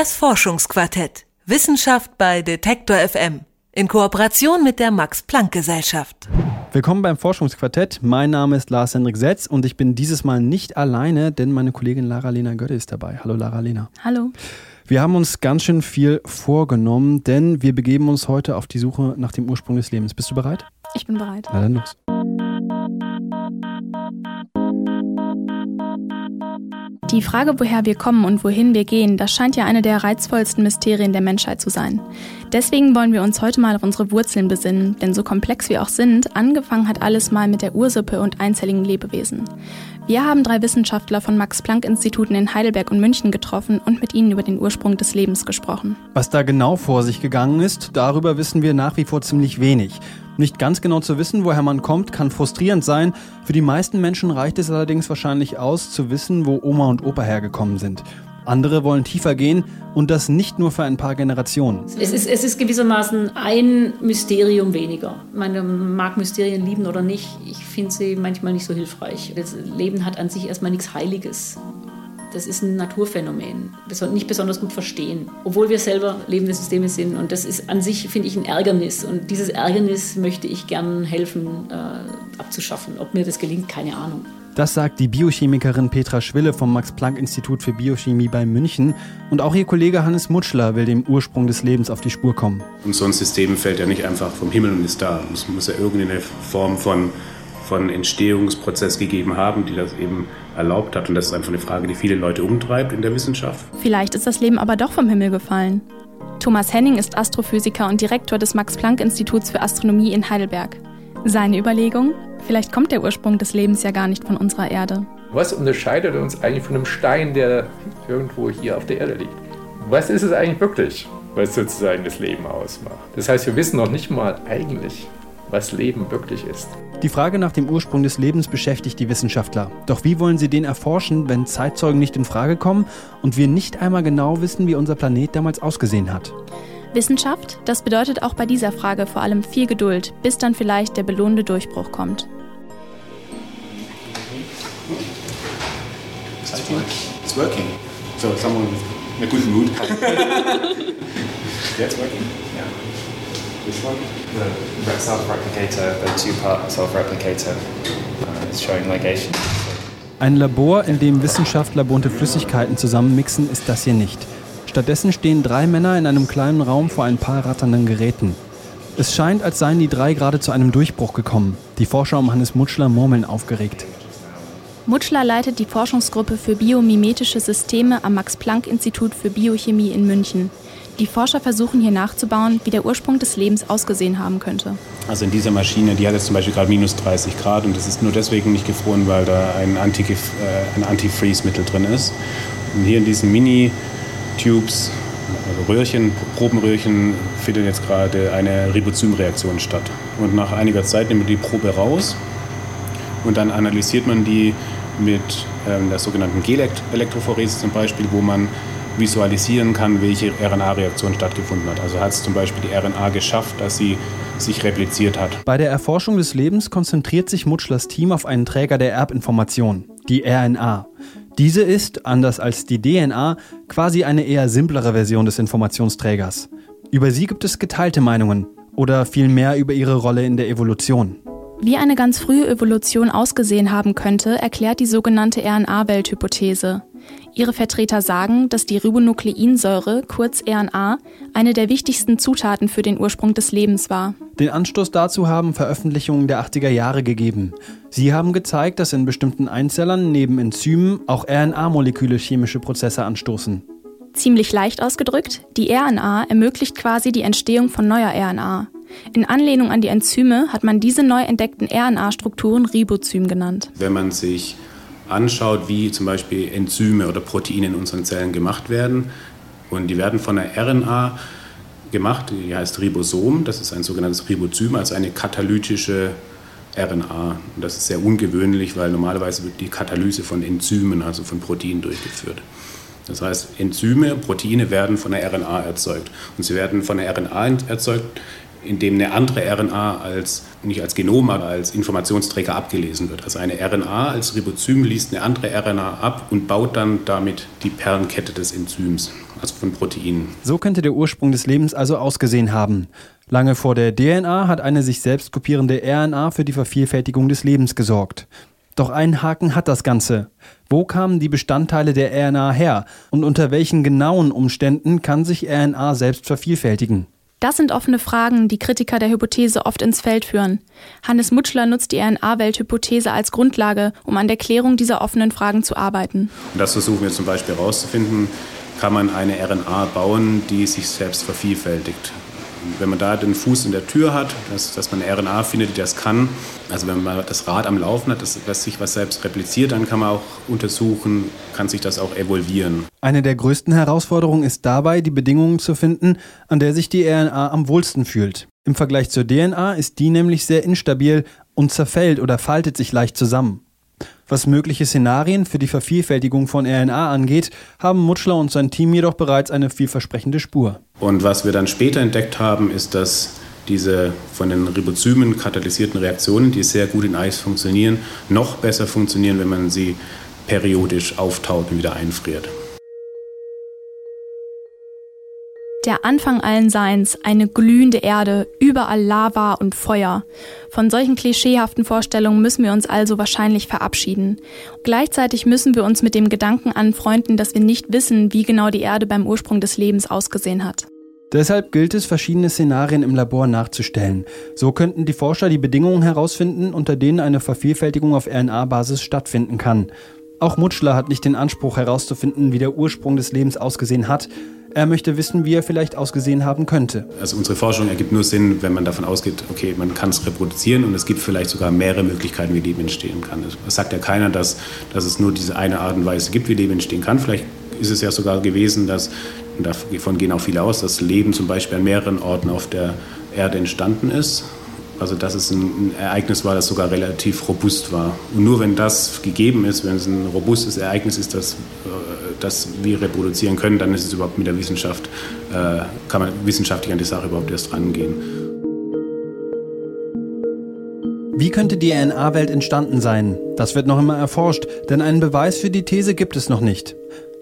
Das Forschungsquartett. Wissenschaft bei Detektor FM. In Kooperation mit der Max-Planck-Gesellschaft. Willkommen beim Forschungsquartett. Mein Name ist Lars Hendrik Setz und ich bin dieses Mal nicht alleine, denn meine Kollegin Lara-Lena Götte ist dabei. Hallo Lara-Lena. Hallo. Wir haben uns ganz schön viel vorgenommen, denn wir begeben uns heute auf die Suche nach dem Ursprung des Lebens. Bist du bereit? Ich bin bereit. Na dann los. Die Frage, woher wir kommen und wohin wir gehen, das scheint ja eine der reizvollsten Mysterien der Menschheit zu sein. Deswegen wollen wir uns heute mal auf unsere Wurzeln besinnen, denn so komplex wir auch sind, angefangen hat alles mal mit der Ursuppe und einzelligen Lebewesen. Wir haben drei Wissenschaftler von Max-Planck-Instituten in Heidelberg und München getroffen und mit ihnen über den Ursprung des Lebens gesprochen. Was da genau vor sich gegangen ist, darüber wissen wir nach wie vor ziemlich wenig. Nicht ganz genau zu wissen, woher man kommt, kann frustrierend sein. Für die meisten Menschen reicht es allerdings wahrscheinlich aus, zu wissen, wo Oma und Opa hergekommen sind. Andere wollen tiefer gehen und das nicht nur für ein paar Generationen. Es ist, es ist gewissermaßen ein Mysterium weniger. Man mag Mysterien lieben oder nicht. Ich finde sie manchmal nicht so hilfreich. Das Leben hat an sich erstmal nichts Heiliges. Das ist ein Naturphänomen, nicht besonders gut verstehen, obwohl wir selber lebende Systeme sind. Und das ist an sich, finde ich, ein Ärgernis. Und dieses Ärgernis möchte ich gern helfen äh, abzuschaffen. Ob mir das gelingt, keine Ahnung. Das sagt die Biochemikerin Petra Schwille vom Max-Planck-Institut für Biochemie bei München. Und auch ihr Kollege Hannes Mutschler will dem Ursprung des Lebens auf die Spur kommen. Und so ein System fällt ja nicht einfach vom Himmel und ist da. Es muss ja irgendeine Form von von Entstehungsprozess gegeben haben, die das eben erlaubt hat. Und das ist einfach eine Frage, die viele Leute umtreibt in der Wissenschaft. Vielleicht ist das Leben aber doch vom Himmel gefallen. Thomas Henning ist Astrophysiker und Direktor des Max-Planck-Instituts für Astronomie in Heidelberg. Seine Überlegung? Vielleicht kommt der Ursprung des Lebens ja gar nicht von unserer Erde. Was unterscheidet uns eigentlich von einem Stein, der irgendwo hier auf der Erde liegt? Was ist es eigentlich wirklich, was sozusagen das Leben ausmacht? Das heißt, wir wissen noch nicht mal eigentlich, was Leben wirklich ist. Die Frage nach dem Ursprung des Lebens beschäftigt die Wissenschaftler. Doch wie wollen sie den erforschen, wenn Zeitzeugen nicht in Frage kommen und wir nicht einmal genau wissen, wie unser Planet damals ausgesehen hat? Wissenschaft, das bedeutet auch bei dieser Frage vor allem viel Geduld, bis dann vielleicht der belohnende Durchbruch kommt. It's working. So someone in a good mood. yeah, it's working. Yeah. Which one? The self-replicator, the two-part self-replicator, uh, is showing ligation. Ein Labor, in dem Wissenschaftler bunte Flüssigkeiten zusammenmixen, ist das hier nicht. Stattdessen stehen drei Männer in einem kleinen Raum vor ein paar ratternden Geräten. Es scheint, als seien die drei gerade zu einem Durchbruch gekommen. Die Forscher um Hannes Mutschler murmeln aufgeregt. Mutschler leitet die Forschungsgruppe für biomimetische Systeme am Max-Planck-Institut für Biochemie in München. Die Forscher versuchen hier nachzubauen, wie der Ursprung des Lebens ausgesehen haben könnte. Also in dieser Maschine, die hat jetzt zum Beispiel gerade minus 30 Grad und das ist nur deswegen nicht gefroren, weil da äh, ein Antifreeze-Mittel drin ist. Und hier in diesen Mini-Tubes, also Röhrchen, Probenröhrchen, findet jetzt gerade eine Ribozymreaktion statt. Und nach einiger Zeit nimmt man die Probe raus und dann analysiert man die mit ähm, der sogenannten Gelektrophorese zum Beispiel, wo man visualisieren kann, welche RNA-Reaktion stattgefunden hat. Also hat es zum Beispiel die RNA geschafft, dass sie sich repliziert hat. Bei der Erforschung des Lebens konzentriert sich Mutschlers Team auf einen Träger der Erbinformation, die RNA. Diese ist, anders als die DNA, quasi eine eher simplere Version des Informationsträgers. Über sie gibt es geteilte Meinungen oder vielmehr über ihre Rolle in der Evolution. Wie eine ganz frühe Evolution ausgesehen haben könnte, erklärt die sogenannte RNA-Welthypothese. Ihre Vertreter sagen, dass die Ribonukleinsäure, kurz RNA, eine der wichtigsten Zutaten für den Ursprung des Lebens war. Den Anstoß dazu haben Veröffentlichungen der 80er Jahre gegeben. Sie haben gezeigt, dass in bestimmten Einzellern neben Enzymen auch RNA-Moleküle chemische Prozesse anstoßen. Ziemlich leicht ausgedrückt, die RNA ermöglicht quasi die Entstehung von neuer RNA. In Anlehnung an die Enzyme hat man diese neu entdeckten RNA-Strukturen Ribozym genannt. Wenn man sich anschaut, wie zum Beispiel Enzyme oder Proteine in unseren Zellen gemacht werden. Und die werden von der RNA gemacht, die heißt Ribosom, das ist ein sogenanntes Ribozym, also eine katalytische RNA. Und das ist sehr ungewöhnlich, weil normalerweise wird die Katalyse von Enzymen, also von Proteinen, durchgeführt. Das heißt, Enzyme, Proteine werden von der RNA erzeugt. Und sie werden von der RNA erzeugt in dem eine andere RNA als, nicht als Genom, aber als Informationsträger abgelesen wird. Also eine RNA als Ribozym liest eine andere RNA ab und baut dann damit die Perlenkette des Enzyms, also von Proteinen. So könnte der Ursprung des Lebens also ausgesehen haben. Lange vor der DNA hat eine sich selbst kopierende RNA für die Vervielfältigung des Lebens gesorgt. Doch einen Haken hat das Ganze. Wo kamen die Bestandteile der RNA her und unter welchen genauen Umständen kann sich RNA selbst vervielfältigen? Das sind offene Fragen, die Kritiker der Hypothese oft ins Feld führen. Hannes Mutschler nutzt die RNA-Welthypothese als Grundlage, um an der Klärung dieser offenen Fragen zu arbeiten. Und das versuchen wir zum Beispiel herauszufinden, kann man eine RNA bauen, die sich selbst vervielfältigt wenn man da den Fuß in der Tür hat, dass, dass man RNA findet, die das kann, also wenn man das Rad am Laufen hat, dass, dass sich was selbst repliziert, dann kann man auch untersuchen, kann sich das auch evolvieren. Eine der größten Herausforderungen ist dabei, die Bedingungen zu finden, an der sich die RNA am wohlsten fühlt. Im Vergleich zur DNA ist die nämlich sehr instabil und zerfällt oder faltet sich leicht zusammen. Was mögliche Szenarien für die Vervielfältigung von RNA angeht, haben Mutschler und sein Team jedoch bereits eine vielversprechende Spur. Und was wir dann später entdeckt haben, ist, dass diese von den Ribozymen katalysierten Reaktionen, die sehr gut in Eis funktionieren, noch besser funktionieren, wenn man sie periodisch auftaut und wieder einfriert. Der Anfang allen Seins, eine glühende Erde, überall Lava und Feuer. Von solchen klischeehaften Vorstellungen müssen wir uns also wahrscheinlich verabschieden. Gleichzeitig müssen wir uns mit dem Gedanken anfreunden, dass wir nicht wissen, wie genau die Erde beim Ursprung des Lebens ausgesehen hat. Deshalb gilt es, verschiedene Szenarien im Labor nachzustellen. So könnten die Forscher die Bedingungen herausfinden, unter denen eine Vervielfältigung auf RNA-Basis stattfinden kann. Auch Mutschler hat nicht den Anspruch herauszufinden, wie der Ursprung des Lebens ausgesehen hat, er möchte wissen, wie er vielleicht ausgesehen haben könnte. Also unsere Forschung ergibt nur Sinn, wenn man davon ausgeht, okay, man kann es reproduzieren und es gibt vielleicht sogar mehrere Möglichkeiten, wie Leben entstehen kann. Es sagt ja keiner, dass, dass es nur diese eine Art und Weise gibt, wie Leben entstehen kann. Vielleicht ist es ja sogar gewesen, dass, und davon gehen auch viele aus, dass Leben zum Beispiel an mehreren Orten auf der Erde entstanden ist also dass es ein Ereignis war, das sogar relativ robust war. Und nur wenn das gegeben ist, wenn es ein robustes Ereignis ist, das, äh, das wir reproduzieren können, dann ist es überhaupt mit der Wissenschaft, äh, kann man wissenschaftlich an die Sache überhaupt erst rangehen. Wie könnte die RNA-Welt entstanden sein? Das wird noch immer erforscht, denn einen Beweis für die These gibt es noch nicht.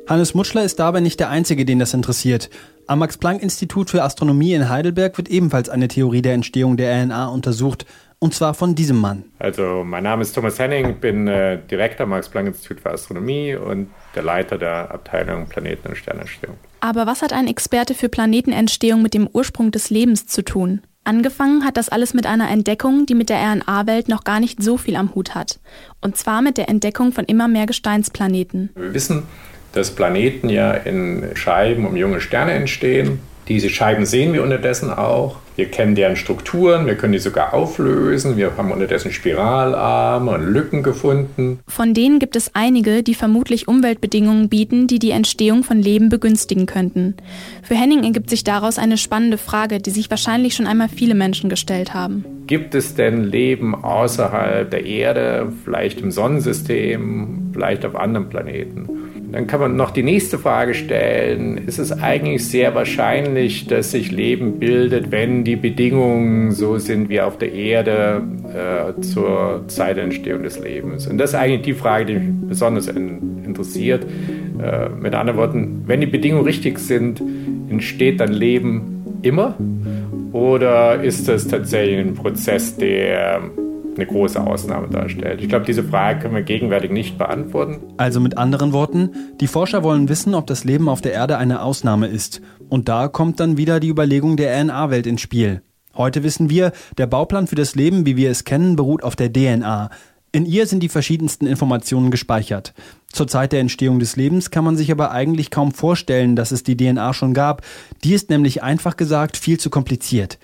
Hannes Mutschler ist dabei nicht der Einzige, den das interessiert. Am Max-Planck-Institut für Astronomie in Heidelberg wird ebenfalls eine Theorie der Entstehung der RNA untersucht, und zwar von diesem Mann. Also, mein Name ist Thomas Henning, bin äh, Direktor am Max-Planck-Institut für Astronomie und der Leiter der Abteilung Planeten- und Sternentstehung. Aber was hat ein Experte für Planetenentstehung mit dem Ursprung des Lebens zu tun? Angefangen hat das alles mit einer Entdeckung, die mit der RNA-Welt noch gar nicht so viel am Hut hat. Und zwar mit der Entdeckung von immer mehr Gesteinsplaneten. Wir wissen, dass Planeten ja in Scheiben um junge Sterne entstehen. Diese Scheiben sehen wir unterdessen auch. Wir kennen deren Strukturen, wir können die sogar auflösen. Wir haben unterdessen Spiralarme und Lücken gefunden. Von denen gibt es einige, die vermutlich Umweltbedingungen bieten, die die Entstehung von Leben begünstigen könnten. Für Henning ergibt sich daraus eine spannende Frage, die sich wahrscheinlich schon einmal viele Menschen gestellt haben. Gibt es denn Leben außerhalb der Erde, vielleicht im Sonnensystem, vielleicht auf anderen Planeten? Dann kann man noch die nächste Frage stellen. Ist es eigentlich sehr wahrscheinlich, dass sich Leben bildet, wenn die Bedingungen so sind wie auf der Erde äh, zur Zeit der Entstehung des Lebens? Und das ist eigentlich die Frage, die mich besonders in, interessiert. Äh, mit anderen Worten, wenn die Bedingungen richtig sind, entsteht dann Leben immer? Oder ist das tatsächlich ein Prozess, der eine große Ausnahme darstellt. Ich glaube, diese Frage können wir gegenwärtig nicht beantworten. Also mit anderen Worten, die Forscher wollen wissen, ob das Leben auf der Erde eine Ausnahme ist. Und da kommt dann wieder die Überlegung der RNA-Welt ins Spiel. Heute wissen wir, der Bauplan für das Leben, wie wir es kennen, beruht auf der DNA. In ihr sind die verschiedensten Informationen gespeichert. Zur Zeit der Entstehung des Lebens kann man sich aber eigentlich kaum vorstellen, dass es die DNA schon gab. Die ist nämlich einfach gesagt viel zu kompliziert.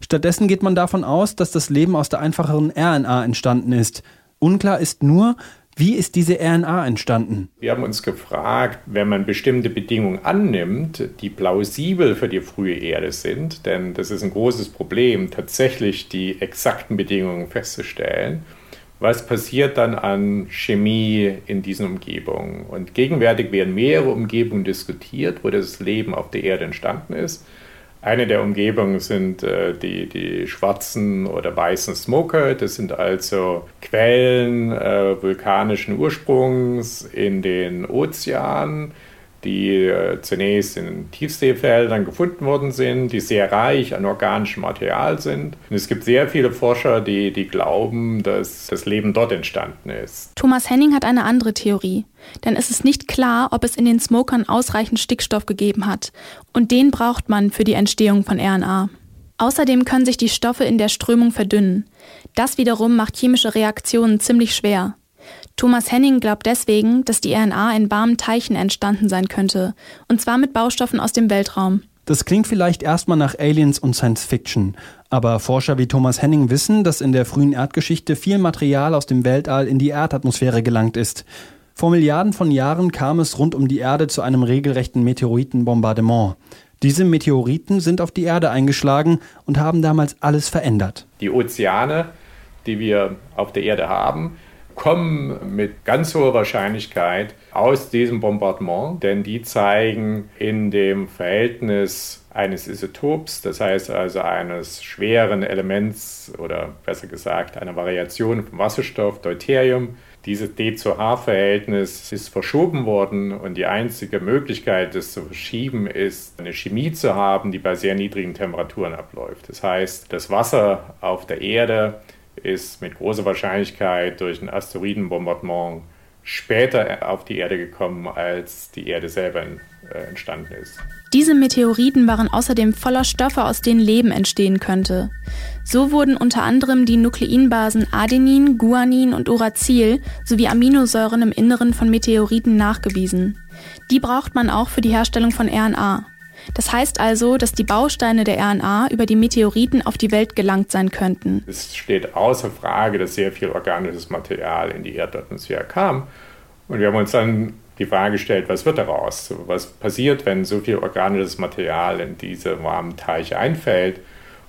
Stattdessen geht man davon aus, dass das Leben aus der einfacheren RNA entstanden ist. Unklar ist nur, wie ist diese RNA entstanden? Wir haben uns gefragt, wenn man bestimmte Bedingungen annimmt, die plausibel für die frühe Erde sind, denn das ist ein großes Problem, tatsächlich die exakten Bedingungen festzustellen. Was passiert dann an Chemie in diesen Umgebungen? Und gegenwärtig werden mehrere Umgebungen diskutiert, wo das Leben auf der Erde entstanden ist. Eine der Umgebungen sind äh, die, die schwarzen oder weißen Smoker. Das sind also Quellen äh, vulkanischen Ursprungs in den Ozeanen die äh, zunächst in Tiefseefeldern gefunden worden sind, die sehr reich an organischem Material sind. Und es gibt sehr viele Forscher, die, die glauben, dass das Leben dort entstanden ist. Thomas Henning hat eine andere Theorie. Denn es ist nicht klar, ob es in den Smokern ausreichend Stickstoff gegeben hat. Und den braucht man für die Entstehung von RNA. Außerdem können sich die Stoffe in der Strömung verdünnen. Das wiederum macht chemische Reaktionen ziemlich schwer. Thomas Henning glaubt deswegen, dass die RNA in warmen Teichen entstanden sein könnte, und zwar mit Baustoffen aus dem Weltraum. Das klingt vielleicht erstmal nach Aliens und Science Fiction, aber Forscher wie Thomas Henning wissen, dass in der frühen Erdgeschichte viel Material aus dem Weltall in die Erdatmosphäre gelangt ist. Vor Milliarden von Jahren kam es rund um die Erde zu einem regelrechten Meteoritenbombardement. Diese Meteoriten sind auf die Erde eingeschlagen und haben damals alles verändert. Die Ozeane, die wir auf der Erde haben, kommen mit ganz hoher Wahrscheinlichkeit aus diesem Bombardement, denn die zeigen in dem Verhältnis eines Isotops, das heißt also eines schweren Elements oder besser gesagt einer Variation vom Wasserstoff, Deuterium, dieses D zu H-Verhältnis ist verschoben worden und die einzige Möglichkeit, das zu verschieben, ist, eine Chemie zu haben, die bei sehr niedrigen Temperaturen abläuft. Das heißt, das Wasser auf der Erde ist mit großer Wahrscheinlichkeit durch ein Asteroidenbombardement später auf die Erde gekommen, als die Erde selber äh, entstanden ist. Diese Meteoriten waren außerdem voller Stoffe, aus denen Leben entstehen könnte. So wurden unter anderem die Nukleinbasen Adenin, Guanin und Uracil sowie Aminosäuren im Inneren von Meteoriten nachgewiesen. Die braucht man auch für die Herstellung von RNA. Das heißt also, dass die Bausteine der RNA über die Meteoriten auf die Welt gelangt sein könnten. Es steht außer Frage, dass sehr viel organisches Material in die Erdatmosphäre kam. Und wir haben uns dann die Frage gestellt, was wird daraus? Was passiert, wenn so viel organisches Material in diese warmen Teiche einfällt?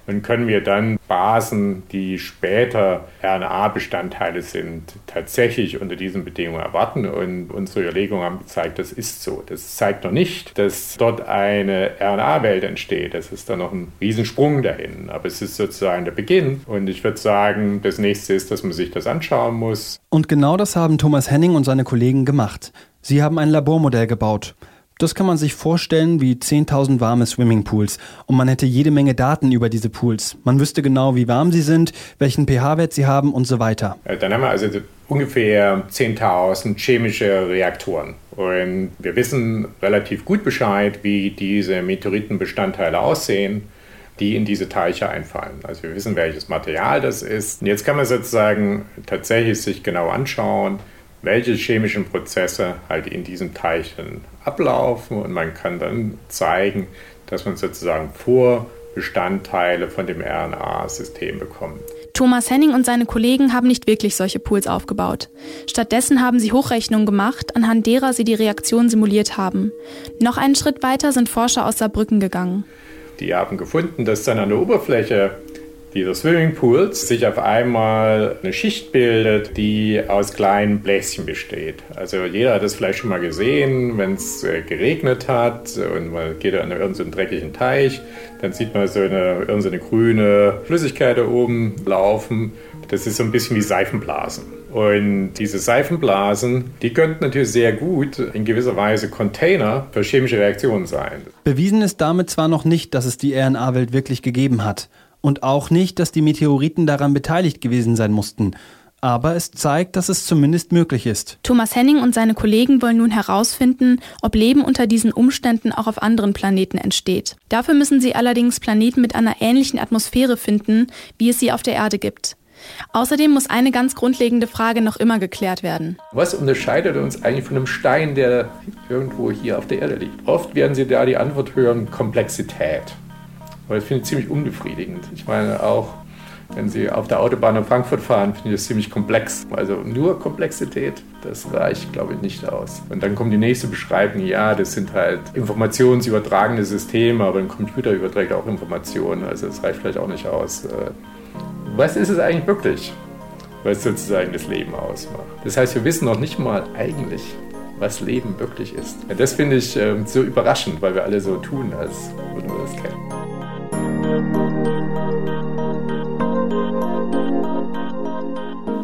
Und können wir dann Basen, die später RNA-Bestandteile sind, tatsächlich unter diesen Bedingungen erwarten. Und unsere Überlegungen haben gezeigt, das ist so. Das zeigt noch nicht, dass dort eine RNA-Welt entsteht. Das ist dann noch ein Riesensprung dahin. Aber es ist sozusagen der Beginn. Und ich würde sagen, das nächste ist, dass man sich das anschauen muss. Und genau das haben Thomas Henning und seine Kollegen gemacht. Sie haben ein Labormodell gebaut. Das kann man sich vorstellen wie 10.000 warme Swimmingpools und man hätte jede Menge Daten über diese Pools. Man wüsste genau, wie warm sie sind, welchen pH-Wert sie haben und so weiter. Dann haben wir also ungefähr 10.000 chemische Reaktoren. Und wir wissen relativ gut Bescheid, wie diese Meteoritenbestandteile aussehen die in diese Teiche einfallen. Also wir wissen, welches Material das ist. Und jetzt kann man sozusagen tatsächlich sich genau anschauen, welche chemischen Prozesse halt in diesen Teichen ablaufen und man kann dann zeigen, dass man sozusagen Vorbestandteile von dem RNA-System bekommt. Thomas Henning und seine Kollegen haben nicht wirklich solche Pools aufgebaut. Stattdessen haben sie Hochrechnungen gemacht, anhand derer sie die Reaktion simuliert haben. Noch einen Schritt weiter sind Forscher aus Saarbrücken gegangen. Die haben gefunden, dass dann an der Oberfläche dieser Swimmingpools sich auf einmal eine Schicht bildet, die aus kleinen Bläschen besteht. Also jeder hat es vielleicht schon mal gesehen, wenn es äh, geregnet hat und man geht an irgendeinen dreckigen Teich, dann sieht man so eine, irgendeine grüne Flüssigkeit da oben laufen. Das ist so ein bisschen wie Seifenblasen. Und diese Seifenblasen, die könnten natürlich sehr gut in gewisser Weise Container für chemische Reaktionen sein. Bewiesen ist damit zwar noch nicht, dass es die RNA-Welt wirklich gegeben hat und auch nicht, dass die Meteoriten daran beteiligt gewesen sein mussten. Aber es zeigt, dass es zumindest möglich ist. Thomas Henning und seine Kollegen wollen nun herausfinden, ob Leben unter diesen Umständen auch auf anderen Planeten entsteht. Dafür müssen sie allerdings Planeten mit einer ähnlichen Atmosphäre finden, wie es sie auf der Erde gibt. Außerdem muss eine ganz grundlegende Frage noch immer geklärt werden. Was unterscheidet uns eigentlich von einem Stein, der irgendwo hier auf der Erde liegt? Oft werden Sie da die Antwort hören, Komplexität. Aber das finde ich ziemlich unbefriedigend. Ich meine auch, wenn Sie auf der Autobahn in Frankfurt fahren, finde ich das ziemlich komplex. Also nur Komplexität, das reicht, glaube ich, nicht aus. Und dann kommt die nächste Beschreibung, ja, das sind halt informationsübertragende Systeme, aber ein Computer überträgt auch Informationen, also das reicht vielleicht auch nicht aus. Äh, was ist es eigentlich wirklich, was sozusagen das Leben ausmacht? Das heißt, wir wissen noch nicht mal eigentlich, was Leben wirklich ist. Das finde ich ähm, so überraschend, weil wir alle so tun, als würden wir das kennen.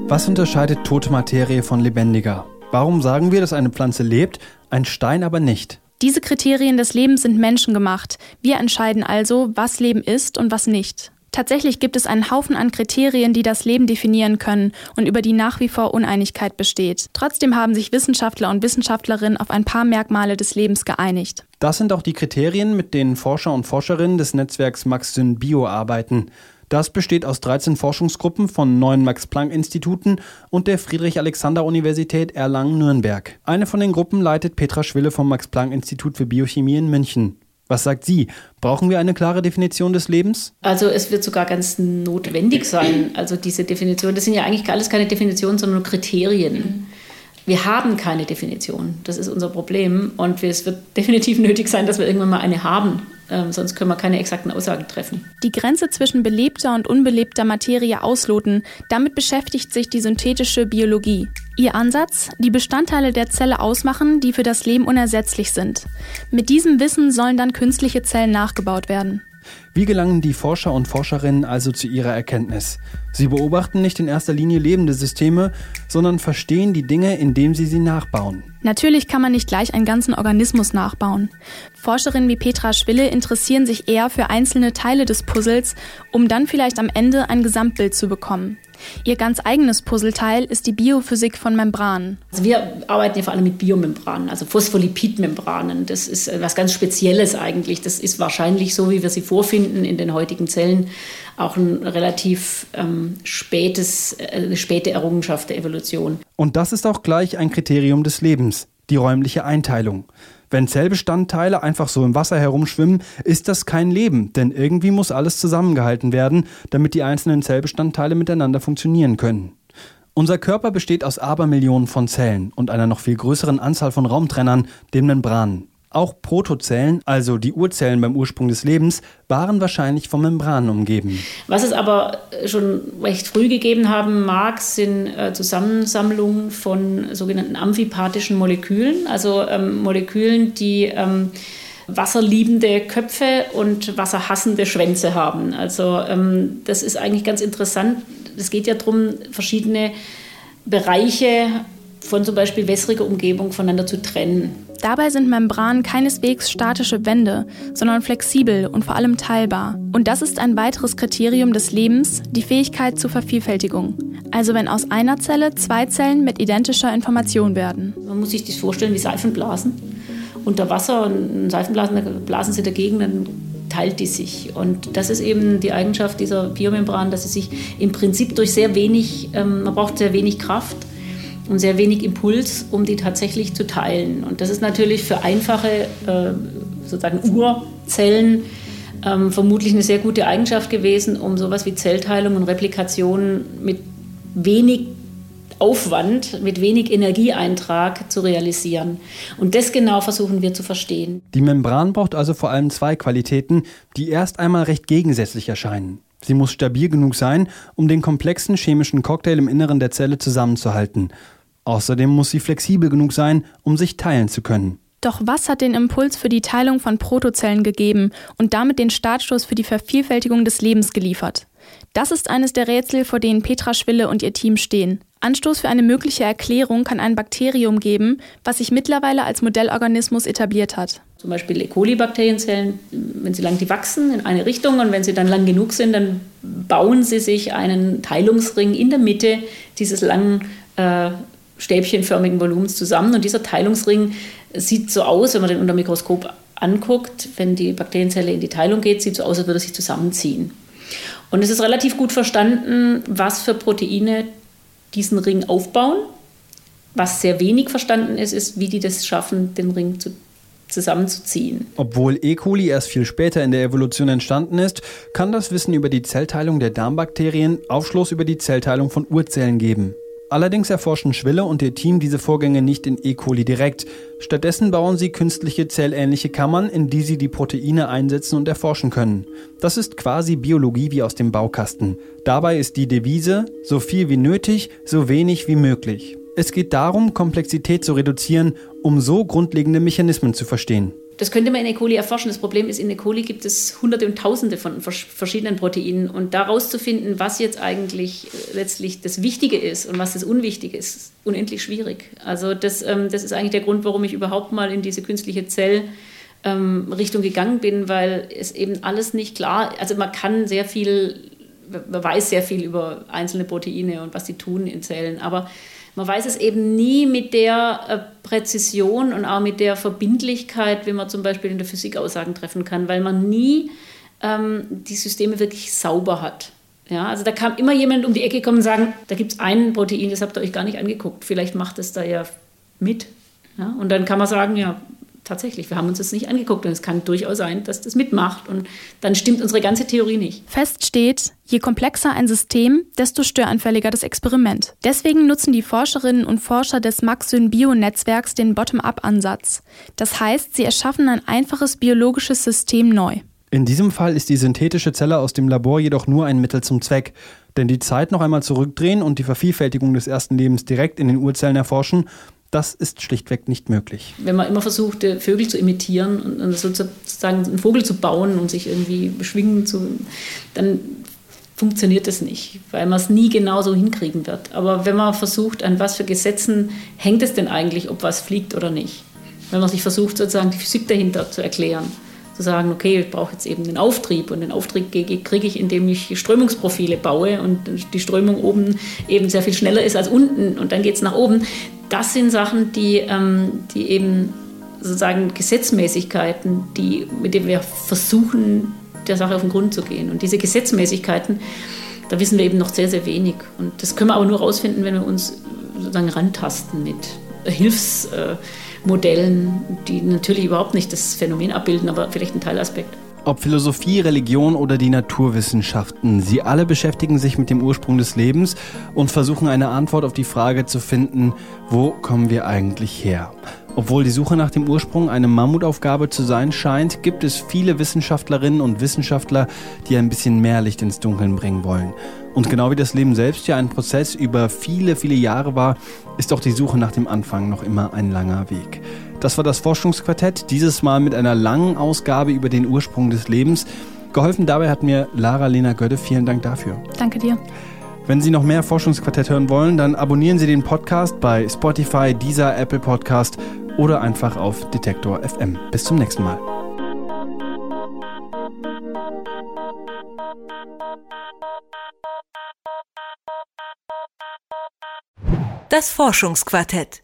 Was unterscheidet tote Materie von lebendiger? Warum sagen wir, dass eine Pflanze lebt, ein Stein aber nicht? Diese Kriterien des Lebens sind menschengemacht. Wir entscheiden also, was Leben ist und was nicht. Tatsächlich gibt es einen Haufen an Kriterien, die das Leben definieren können und über die nach wie vor Uneinigkeit besteht. Trotzdem haben sich Wissenschaftler und Wissenschaftlerinnen auf ein paar Merkmale des Lebens geeinigt. Das sind auch die Kriterien, mit denen Forscher und Forscherinnen des Netzwerks MaxSyn Bio arbeiten. Das besteht aus 13 Forschungsgruppen von neun Max-Planck-Instituten und der Friedrich-Alexander-Universität Erlangen-Nürnberg. Eine von den Gruppen leitet Petra Schwille vom Max-Planck-Institut für Biochemie in München. Was sagt sie? Brauchen wir eine klare Definition des Lebens? Also es wird sogar ganz notwendig sein. Also diese Definition, das sind ja eigentlich alles keine Definitionen, sondern nur Kriterien. Wir haben keine Definition. Das ist unser Problem. Und es wird definitiv nötig sein, dass wir irgendwann mal eine haben. Ähm, sonst können wir keine exakten Aussagen treffen. Die Grenze zwischen belebter und unbelebter Materie ausloten, damit beschäftigt sich die synthetische Biologie. Ihr Ansatz? Die Bestandteile der Zelle ausmachen, die für das Leben unersetzlich sind. Mit diesem Wissen sollen dann künstliche Zellen nachgebaut werden. Wie gelangen die Forscher und Forscherinnen also zu ihrer Erkenntnis? Sie beobachten nicht in erster Linie lebende Systeme, sondern verstehen die Dinge, indem sie sie nachbauen. Natürlich kann man nicht gleich einen ganzen Organismus nachbauen. Forscherinnen wie Petra Schwille interessieren sich eher für einzelne Teile des Puzzles, um dann vielleicht am Ende ein Gesamtbild zu bekommen. Ihr ganz eigenes Puzzleteil ist die Biophysik von Membranen. Also wir arbeiten ja vor allem mit Biomembranen, also Phospholipidmembranen. Das ist was ganz Spezielles eigentlich. Das ist wahrscheinlich so, wie wir sie vorfinden in den heutigen Zellen, auch ein relativ ähm, spätes, äh, eine späte Errungenschaft der Evolution. Und das ist auch gleich ein Kriterium des Lebens, die räumliche Einteilung. Wenn Zellbestandteile einfach so im Wasser herumschwimmen, ist das kein Leben, denn irgendwie muss alles zusammengehalten werden, damit die einzelnen Zellbestandteile miteinander funktionieren können. Unser Körper besteht aus Abermillionen von Zellen und einer noch viel größeren Anzahl von Raumtrennern, den Membranen. Auch Protozellen, also die Urzellen beim Ursprung des Lebens, waren wahrscheinlich von Membranen umgeben. Was es aber schon recht früh gegeben haben mag, sind äh, Zusammensammlungen von sogenannten amphipathischen Molekülen, also ähm, Molekülen, die ähm, wasserliebende Köpfe und wasserhassende Schwänze haben. Also ähm, das ist eigentlich ganz interessant. Es geht ja darum, verschiedene Bereiche von zum Beispiel wässriger Umgebung voneinander zu trennen. Dabei sind Membranen keineswegs statische Wände, sondern flexibel und vor allem teilbar. Und das ist ein weiteres Kriterium des Lebens, die Fähigkeit zur Vervielfältigung. Also wenn aus einer Zelle zwei Zellen mit identischer Information werden. Man muss sich das vorstellen wie Seifenblasen. Unter Wasser und Seifenblasen blasen sie dagegen, dann teilt die sich. Und das ist eben die Eigenschaft dieser Biomembran, dass sie sich im Prinzip durch sehr wenig, ähm, man braucht sehr wenig Kraft, und sehr wenig Impuls, um die tatsächlich zu teilen. Und das ist natürlich für einfache äh, sozusagen Urzellen ähm, vermutlich eine sehr gute Eigenschaft gewesen, um sowas wie Zellteilung und Replikation mit wenig Aufwand, mit wenig Energieeintrag zu realisieren. Und das genau versuchen wir zu verstehen. Die Membran braucht also vor allem zwei Qualitäten, die erst einmal recht gegensätzlich erscheinen. Sie muss stabil genug sein, um den komplexen chemischen Cocktail im Inneren der Zelle zusammenzuhalten. Außerdem muss sie flexibel genug sein, um sich teilen zu können. Doch was hat den Impuls für die Teilung von Protozellen gegeben und damit den Startstoß für die Vervielfältigung des Lebens geliefert? Das ist eines der Rätsel, vor denen Petra Schwille und ihr Team stehen. Anstoß für eine mögliche Erklärung kann ein Bakterium geben, was sich mittlerweile als Modellorganismus etabliert hat. Zum Beispiel E. coli-Bakterienzellen, wenn sie lang die wachsen in eine Richtung und wenn sie dann lang genug sind, dann bauen sie sich einen Teilungsring in der Mitte dieses langen äh, stäbchenförmigen Volumens zusammen. Und dieser Teilungsring sieht so aus, wenn man den unter dem Mikroskop anguckt, wenn die Bakterienzelle in die Teilung geht, sieht so aus, als würde sich zusammenziehen. Und es ist relativ gut verstanden, was für Proteine diesen Ring aufbauen. Was sehr wenig verstanden ist, ist, wie die das schaffen, den Ring zu, zusammenzuziehen. Obwohl E. coli erst viel später in der Evolution entstanden ist, kann das Wissen über die Zellteilung der Darmbakterien Aufschluss über die Zellteilung von Urzellen geben. Allerdings erforschen Schwille und ihr Team diese Vorgänge nicht in E. coli direkt. Stattdessen bauen sie künstliche zellähnliche Kammern, in die sie die Proteine einsetzen und erforschen können. Das ist quasi Biologie wie aus dem Baukasten. Dabei ist die Devise so viel wie nötig, so wenig wie möglich. Es geht darum, Komplexität zu reduzieren, um so grundlegende Mechanismen zu verstehen. Das könnte man in E. coli erforschen. Das Problem ist, in E. coli gibt es hunderte und tausende von verschiedenen Proteinen. Und daraus zu finden, was jetzt eigentlich äh, letztlich das Wichtige ist und was das Unwichtige ist, ist unendlich schwierig. Also das, ähm, das ist eigentlich der Grund, warum ich überhaupt mal in diese künstliche Zellrichtung ähm, gegangen bin, weil es eben alles nicht klar, also man kann sehr viel, man weiß sehr viel über einzelne Proteine und was sie tun in Zellen, aber man weiß es eben nie mit der äh, Präzision und auch mit der Verbindlichkeit, wie man zum Beispiel in der Physik Aussagen treffen kann, weil man nie ähm, die Systeme wirklich sauber hat. Ja, also da kam immer jemand um die Ecke kommen und sagen, da gibt es ein Protein, das habt ihr euch gar nicht angeguckt. Vielleicht macht es da ja mit. Ja, und dann kann man sagen, ja, tatsächlich, wir haben uns das nicht angeguckt und es kann durchaus sein, dass das mitmacht und dann stimmt unsere ganze Theorie nicht. Fest steht, je komplexer ein System, desto störanfälliger das Experiment. Deswegen nutzen die Forscherinnen und Forscher des Maxyn-Bio-Netzwerks den Bottom-up-Ansatz. Das heißt, sie erschaffen ein einfaches biologisches System neu. In diesem Fall ist die synthetische Zelle aus dem Labor jedoch nur ein Mittel zum Zweck. Denn die Zeit noch einmal zurückdrehen und die Vervielfältigung des ersten Lebens direkt in den Urzellen erforschen, das ist schlichtweg nicht möglich. Wenn man immer versucht, Vögel zu imitieren und sozusagen einen Vogel zu bauen und sich irgendwie beschwingen zu, dann funktioniert das nicht, weil man es nie genau so hinkriegen wird. Aber wenn man versucht, an was für Gesetzen hängt es denn eigentlich, ob was fliegt oder nicht, wenn man sich versucht, sozusagen die Physik dahinter zu erklären, zu sagen, okay, ich brauche jetzt eben den Auftrieb und den Auftrieb kriege ich, indem ich Strömungsprofile baue und die Strömung oben eben sehr viel schneller ist als unten und dann geht es nach oben, das sind Sachen, die, ähm, die eben sozusagen Gesetzmäßigkeiten, die, mit denen wir versuchen, der Sache auf den Grund zu gehen. Und diese Gesetzmäßigkeiten, da wissen wir eben noch sehr, sehr wenig. Und das können wir aber nur herausfinden, wenn wir uns sozusagen rantasten mit Hilfsmodellen, die natürlich überhaupt nicht das Phänomen abbilden, aber vielleicht ein Teilaspekt. Ob Philosophie, Religion oder die Naturwissenschaften, sie alle beschäftigen sich mit dem Ursprung des Lebens und versuchen eine Antwort auf die Frage zu finden, wo kommen wir eigentlich her? Obwohl die Suche nach dem Ursprung eine Mammutaufgabe zu sein scheint, gibt es viele Wissenschaftlerinnen und Wissenschaftler, die ein bisschen mehr Licht ins Dunkeln bringen wollen. Und genau wie das Leben selbst ja ein Prozess über viele, viele Jahre war, ist auch die Suche nach dem Anfang noch immer ein langer Weg. Das war das Forschungsquartett, dieses Mal mit einer langen Ausgabe über den Ursprung des Lebens. Geholfen dabei hat mir Lara Lena Gödde. Vielen Dank dafür. Danke dir. Wenn Sie noch mehr Forschungsquartett hören wollen, dann abonnieren Sie den Podcast bei Spotify, Deezer, Apple Podcast oder einfach auf Detektor FM. Bis zum nächsten Mal. Das Forschungsquartett.